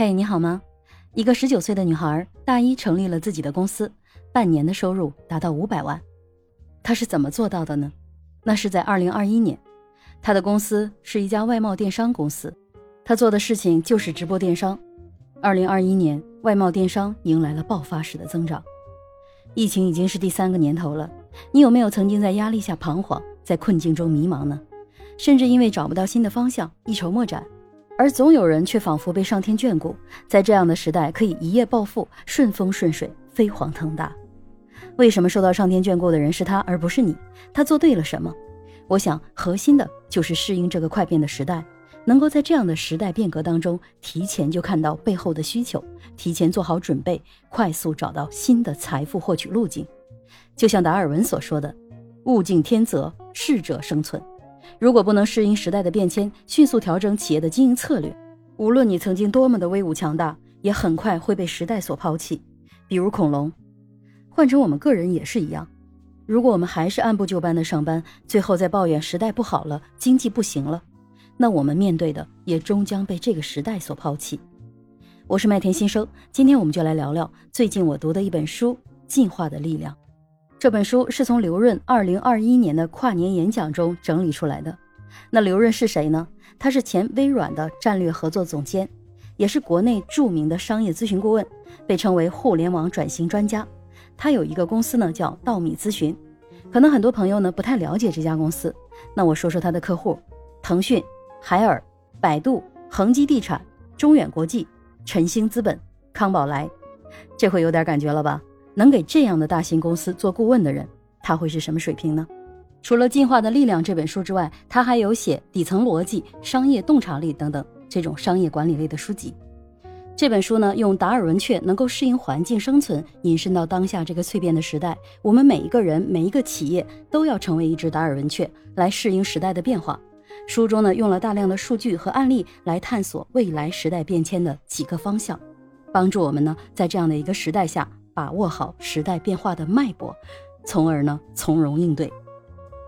嘿，你好吗？一个十九岁的女孩，大一成立了自己的公司，半年的收入达到五百万。她是怎么做到的呢？那是在二零二一年，她的公司是一家外贸电商公司，她做的事情就是直播电商。二零二一年，外贸电商迎来了爆发式的增长。疫情已经是第三个年头了，你有没有曾经在压力下彷徨，在困境中迷茫呢？甚至因为找不到新的方向，一筹莫展？而总有人却仿佛被上天眷顾，在这样的时代可以一夜暴富，顺风顺水，飞黄腾达。为什么受到上天眷顾的人是他而不是你？他做对了什么？我想，核心的就是适应这个快变的时代，能够在这样的时代变革当中，提前就看到背后的需求，提前做好准备，快速找到新的财富获取路径。就像达尔文所说的：“物竞天择，适者生存。”如果不能适应时代的变迁，迅速调整企业的经营策略，无论你曾经多么的威武强大，也很快会被时代所抛弃。比如恐龙，换成我们个人也是一样。如果我们还是按部就班的上班，最后再抱怨时代不好了，经济不行了，那我们面对的也终将被这个时代所抛弃。我是麦田新生，今天我们就来聊聊最近我读的一本书《进化的力量》。这本书是从刘润二零二一年的跨年演讲中整理出来的。那刘润是谁呢？他是前微软的战略合作总监，也是国内著名的商业咨询顾问，被称为互联网转型专家。他有一个公司呢，叫稻米咨询。可能很多朋友呢不太了解这家公司，那我说说他的客户：腾讯、海尔、百度、恒基地产、中远国际、晨星资本、康宝莱。这回有点感觉了吧？能给这样的大型公司做顾问的人，他会是什么水平呢？除了《进化的力量》这本书之外，他还有写《底层逻辑》《商业洞察力》等等这种商业管理类的书籍。这本书呢，用达尔文雀能够适应环境生存，引申到当下这个蜕变的时代，我们每一个人、每一个企业都要成为一只达尔文雀，来适应时代的变化。书中呢，用了大量的数据和案例来探索未来时代变迁的几个方向，帮助我们呢，在这样的一个时代下。把握好时代变化的脉搏，从而呢从容应对。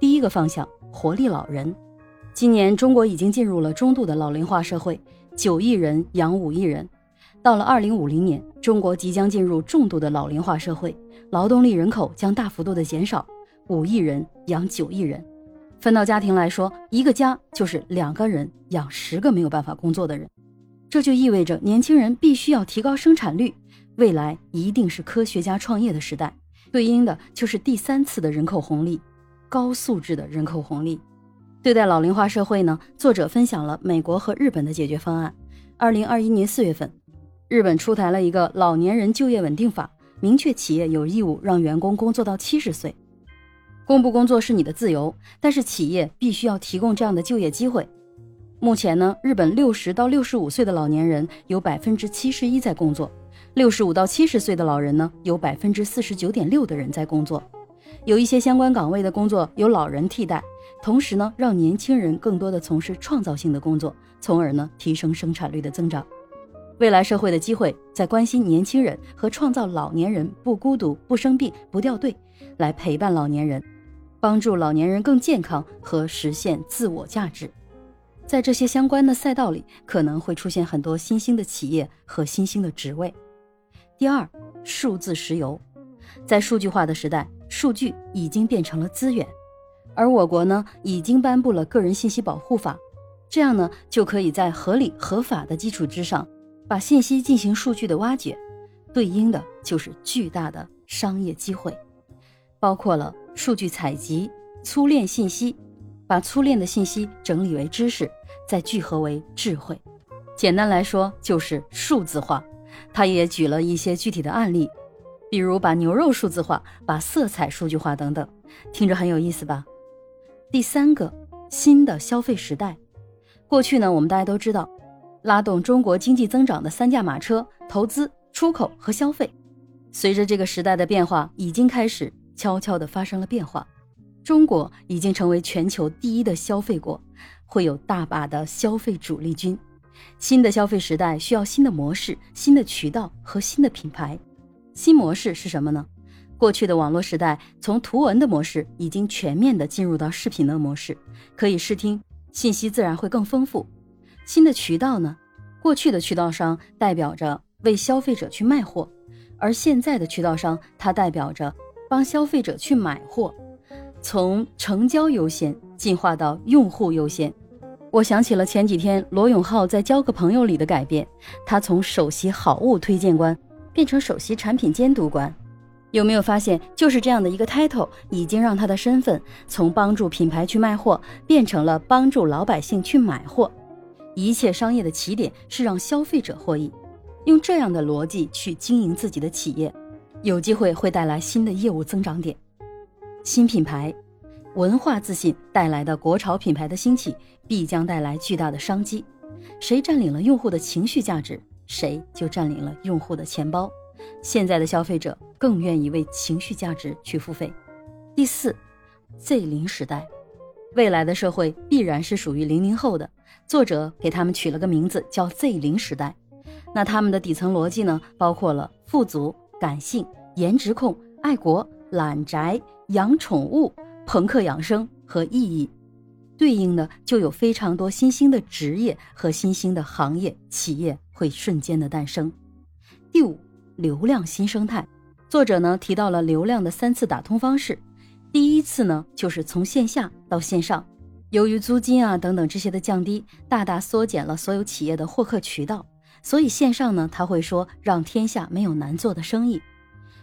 第一个方向，活力老人。今年中国已经进入了中度的老龄化社会，九亿人养五亿人。到了二零五零年，中国即将进入重度的老龄化社会，劳动力人口将大幅度的减少，五亿人养九亿人。分到家庭来说，一个家就是两个人养十个没有办法工作的人，这就意味着年轻人必须要提高生产率。未来一定是科学家创业的时代，对应的就是第三次的人口红利，高素质的人口红利。对待老龄化社会呢，作者分享了美国和日本的解决方案。二零二一年四月份，日本出台了一个老年人就业稳定法，明确企业有义务让员工工作到七十岁。工不工作是你的自由，但是企业必须要提供这样的就业机会。目前呢，日本六十到六十五岁的老年人有百分之七十一在工作。六十五到七十岁的老人呢，有百分之四十九点六的人在工作，有一些相关岗位的工作由老人替代，同时呢，让年轻人更多的从事创造性的工作，从而呢，提升生产率的增长。未来社会的机会在关心年轻人和创造老年人不孤独、不生病、不掉队，来陪伴老年人，帮助老年人更健康和实现自我价值。在这些相关的赛道里，可能会出现很多新兴的企业和新兴的职位。第二，数字石油，在数据化的时代，数据已经变成了资源，而我国呢，已经颁布了个人信息保护法，这样呢，就可以在合理合法的基础之上，把信息进行数据的挖掘，对应的就是巨大的商业机会，包括了数据采集、粗链信息，把粗链的信息整理为知识，再聚合为智慧，简单来说就是数字化。他也举了一些具体的案例，比如把牛肉数字化、把色彩数据化等等，听着很有意思吧？第三个，新的消费时代。过去呢，我们大家都知道，拉动中国经济增长的三驾马车：投资、出口和消费。随着这个时代的变化，已经开始悄悄地发生了变化。中国已经成为全球第一的消费国，会有大把的消费主力军。新的消费时代需要新的模式、新的渠道和新的品牌。新模式是什么呢？过去的网络时代，从图文的模式已经全面的进入到视频的模式，可以视听，信息自然会更丰富。新的渠道呢？过去的渠道商代表着为消费者去卖货，而现在的渠道商它代表着帮消费者去买货，从成交优先进化到用户优先。我想起了前几天罗永浩在《交个朋友》里的改变，他从首席好物推荐官变成首席产品监督官。有没有发现，就是这样的一个 title，已经让他的身份从帮助品牌去卖货，变成了帮助老百姓去买货。一切商业的起点是让消费者获益，用这样的逻辑去经营自己的企业，有机会会带来新的业务增长点。新品牌、文化自信带来的国潮品牌的兴起，必将带来巨大的商机。谁占领了用户的情绪价值，谁就占领了用户的钱包。现在的消费者更愿意为情绪价值去付费。第四，Z 零时代，未来的社会必然是属于零零后的。作者给他们取了个名字叫 Z 零时代。那他们的底层逻辑呢，包括了富足、感性、颜值控、爱国、懒宅、养宠物、朋克养生和意义。对应的就有非常多新兴的职业和新兴的行业企业会瞬间的诞生。第五。流量新生态，作者呢提到了流量的三次打通方式。第一次呢，就是从线下到线上，由于租金啊等等这些的降低，大大缩减了所有企业的获客渠道，所以线上呢他会说让天下没有难做的生意。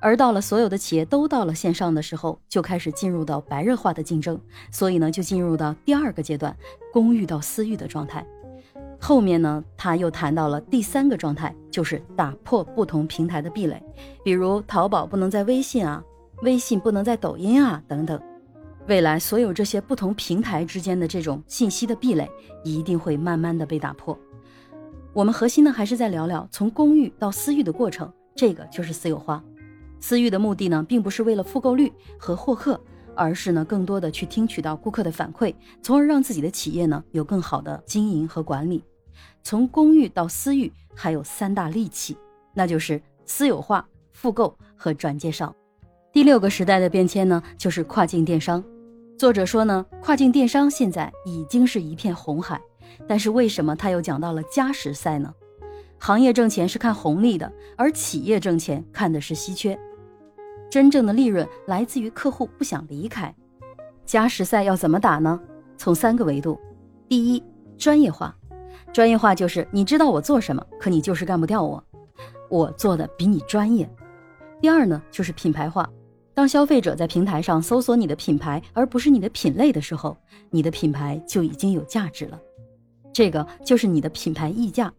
而到了所有的企业都到了线上的时候，就开始进入到白热化的竞争，所以呢就进入到第二个阶段，公域到私域的状态。后面呢，他又谈到了第三个状态，就是打破不同平台的壁垒，比如淘宝不能在微信啊，微信不能在抖音啊等等。未来所有这些不同平台之间的这种信息的壁垒，一定会慢慢的被打破。我们核心呢，还是在聊聊从公域到私域的过程，这个就是私有化。私域的目的呢，并不是为了复购率和获客。而是呢，更多的去听取到顾客的反馈，从而让自己的企业呢有更好的经营和管理。从公域到私域，还有三大利器，那就是私有化、复购和转介绍。第六个时代的变迁呢，就是跨境电商。作者说呢，跨境电商现在已经是一片红海，但是为什么他又讲到了加时赛呢？行业挣钱是看红利的，而企业挣钱看的是稀缺。真正的利润来自于客户不想离开。加时赛要怎么打呢？从三个维度：第一，专业化。专业化就是你知道我做什么，可你就是干不掉我，我做的比你专业。第二呢，就是品牌化。当消费者在平台上搜索你的品牌，而不是你的品类的时候，你的品牌就已经有价值了。这个就是你的品牌溢价。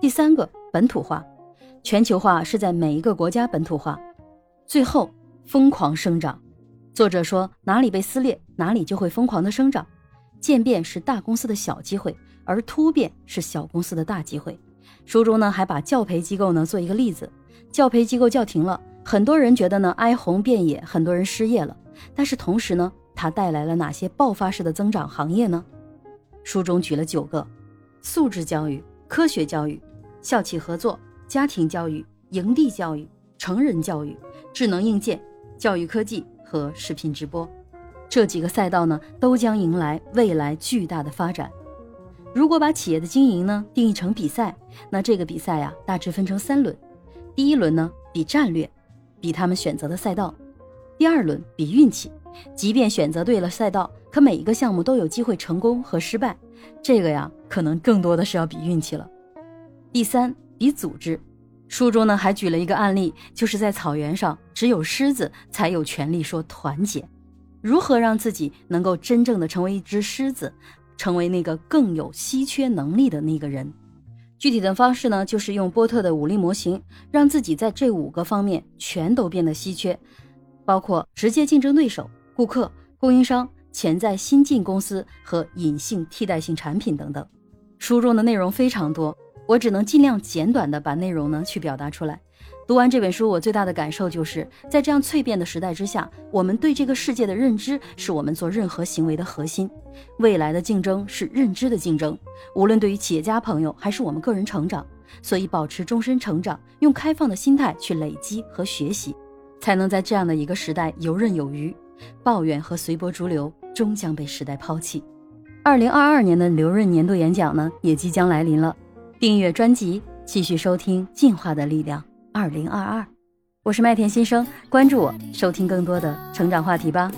第三个，本土化。全球化是在每一个国家本土化。最后疯狂生长，作者说哪里被撕裂，哪里就会疯狂的生长。渐变是大公司的小机会，而突变是小公司的大机会。书中呢还把教培机构呢做一个例子，教培机构叫停了，很多人觉得呢哀鸿遍野，很多人失业了。但是同时呢，它带来了哪些爆发式的增长行业呢？书中举了九个：素质教育、科学教育、校企合作、家庭教育、营地教育、成人教育。智能硬件、教育科技和视频直播，这几个赛道呢，都将迎来未来巨大的发展。如果把企业的经营呢定义成比赛，那这个比赛呀，大致分成三轮。第一轮呢，比战略，比他们选择的赛道；第二轮比运气，即便选择对了赛道，可每一个项目都有机会成功和失败，这个呀，可能更多的是要比运气了。第三，比组织。书中呢还举了一个案例，就是在草原上，只有狮子才有权利说团结。如何让自己能够真正的成为一只狮子，成为那个更有稀缺能力的那个人？具体的方式呢，就是用波特的武力模型，让自己在这五个方面全都变得稀缺，包括直接竞争对手、顾客、供应商、潜在新进公司和隐性替代性产品等等。书中的内容非常多。我只能尽量简短的把内容呢去表达出来。读完这本书，我最大的感受就是在这样蜕变的时代之下，我们对这个世界的认知是我们做任何行为的核心。未来的竞争是认知的竞争，无论对于企业家朋友还是我们个人成长，所以保持终身成长，用开放的心态去累积和学习，才能在这样的一个时代游刃有余。抱怨和随波逐流终将被时代抛弃。二零二二年的留任年度演讲呢，也即将来临了。订阅专辑，继续收听《进化的力量》二零二二。我是麦田新生，关注我，收听更多的成长话题吧。